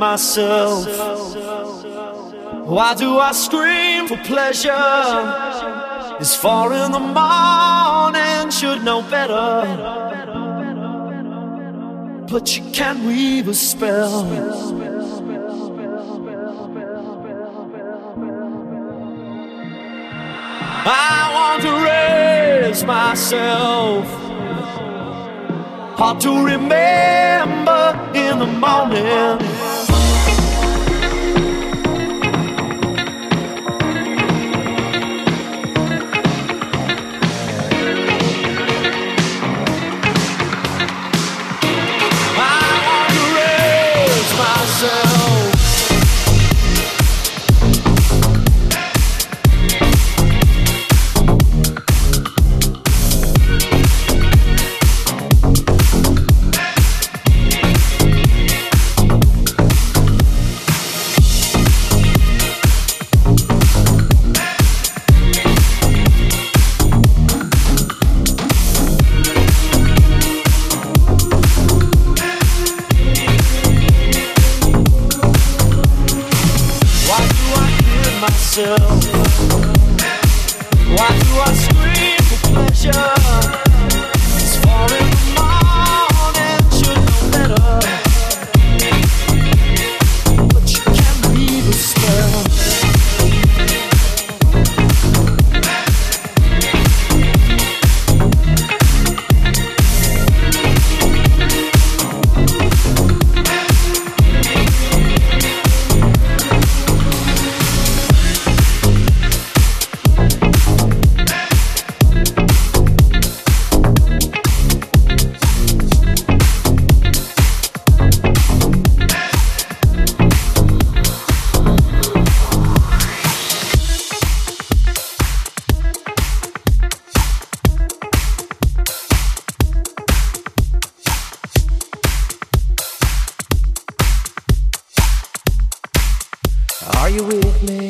myself? Why do I scream for pleasure? It's far in the morning, should know better. But you can weave a spell. I want to raise myself. Hard to remember in the morning. you with me?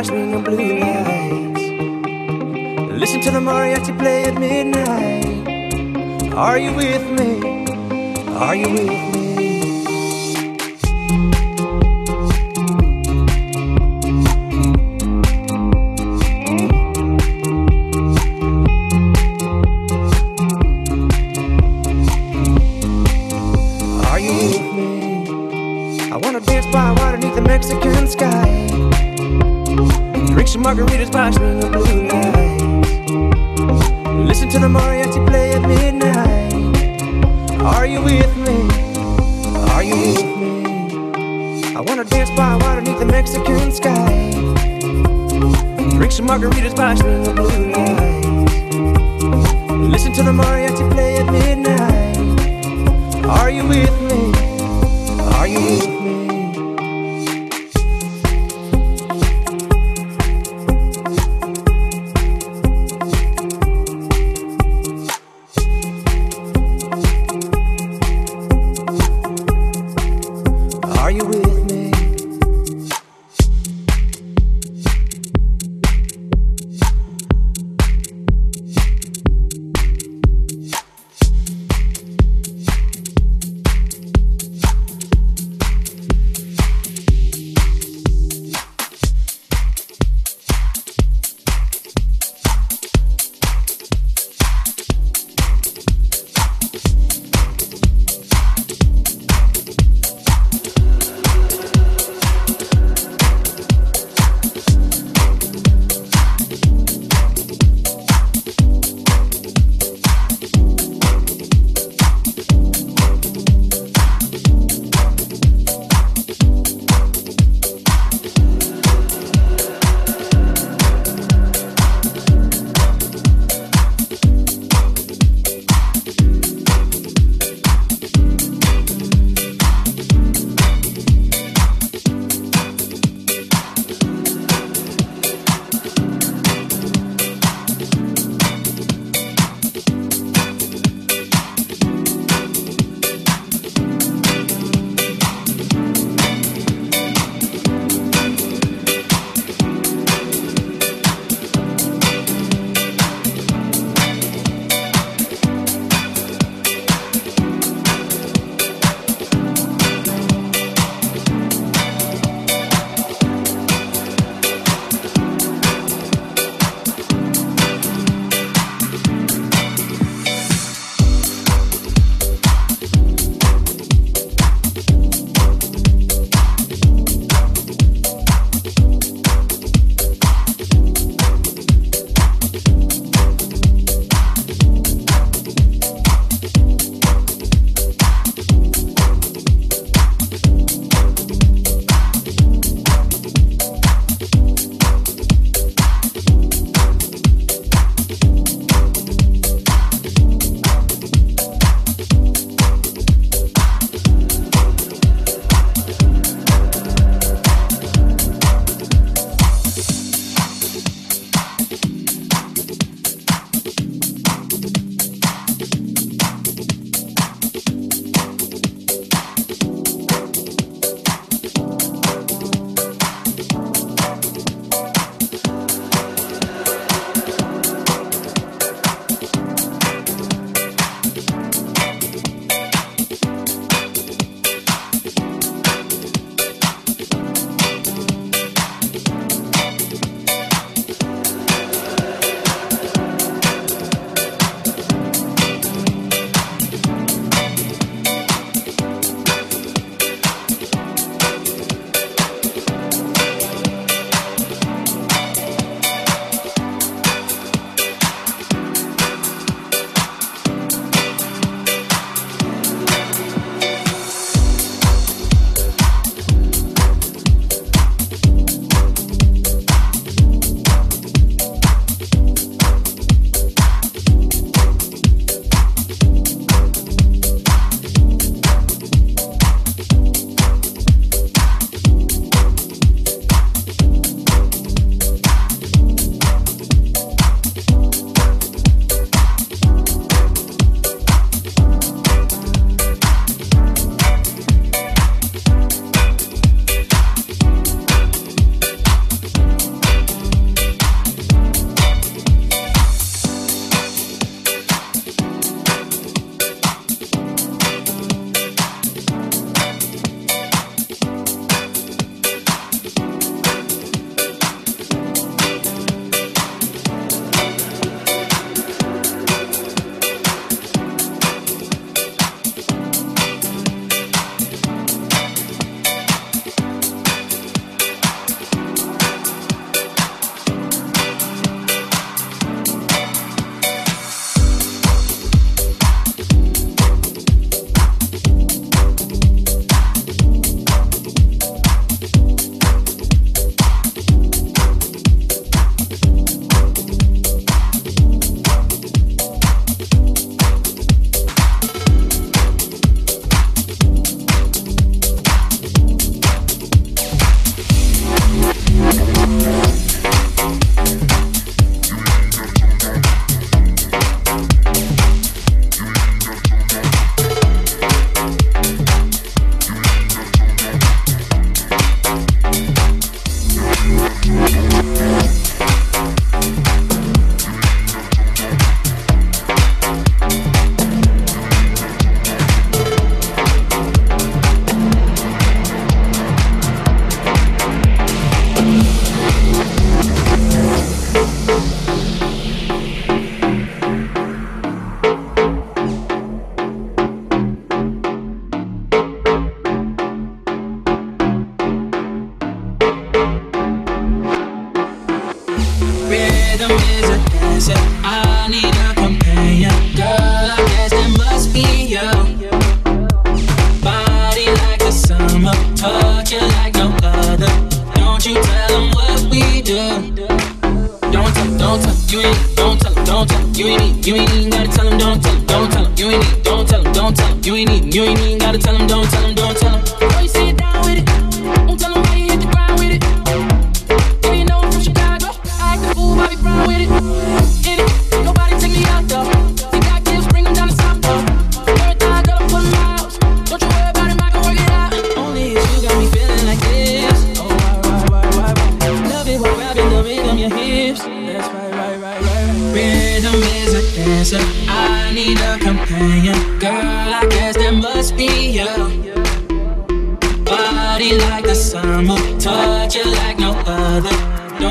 Margaritas by swinging blue lights. Listen to the mariachi play at midnight. Are you with me? Are you with me?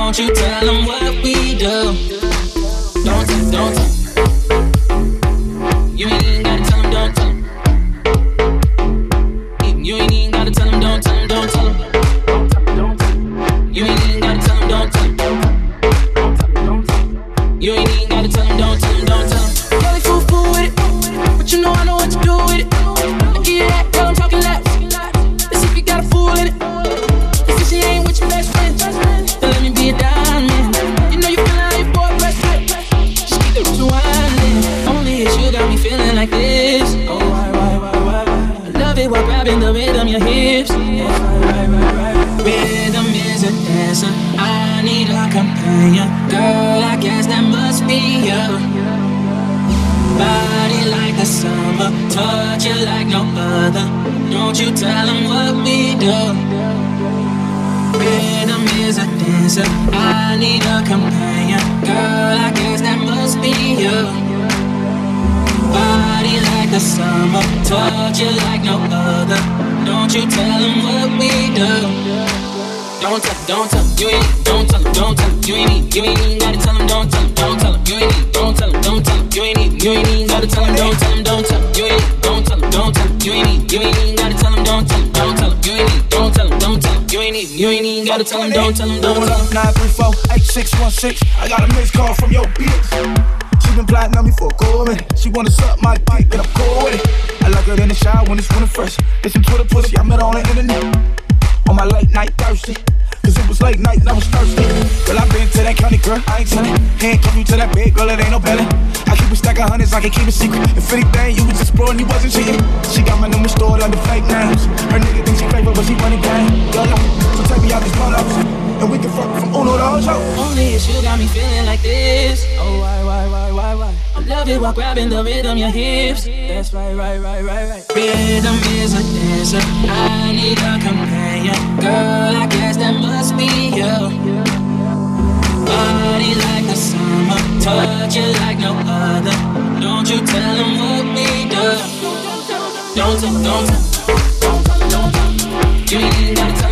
Don't you tell them what we do? Don't, don't. I can keep a secret. If anything, you was exploring, you wasn't cheating. She got my number stored under fake names. Her nigga thinks she favorite, but she running game. Girl, so take me out these pull-ups, and we can fuck from Uno to Ocho. Only if you got me feeling like this. Oh, why, why, why, why, why? I love it while grabbing the rhythm, your hips. That's right, right, right, right, right. Rhythm is a dancer. I need a companion. Girl, I guess that must be you body like the summer, touch you like no other. You tell them who they do. Don't, don't, don't, tell. You ain't gotta tell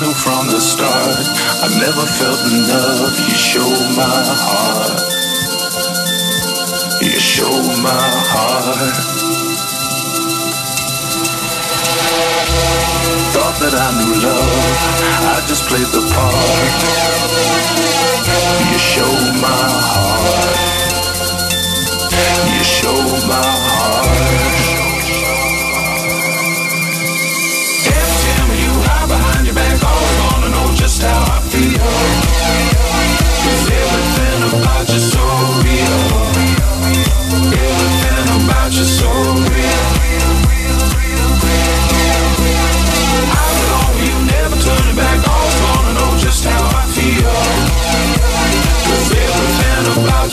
knew from the start, I never felt enough. You show my heart. You show my heart. Thought that I knew love, I just played the part. You show my heart. You show my heart. Just how I feel. Everything about real. Everything about so real. I belong you, never turning back, always wanna know just how I everything about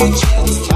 you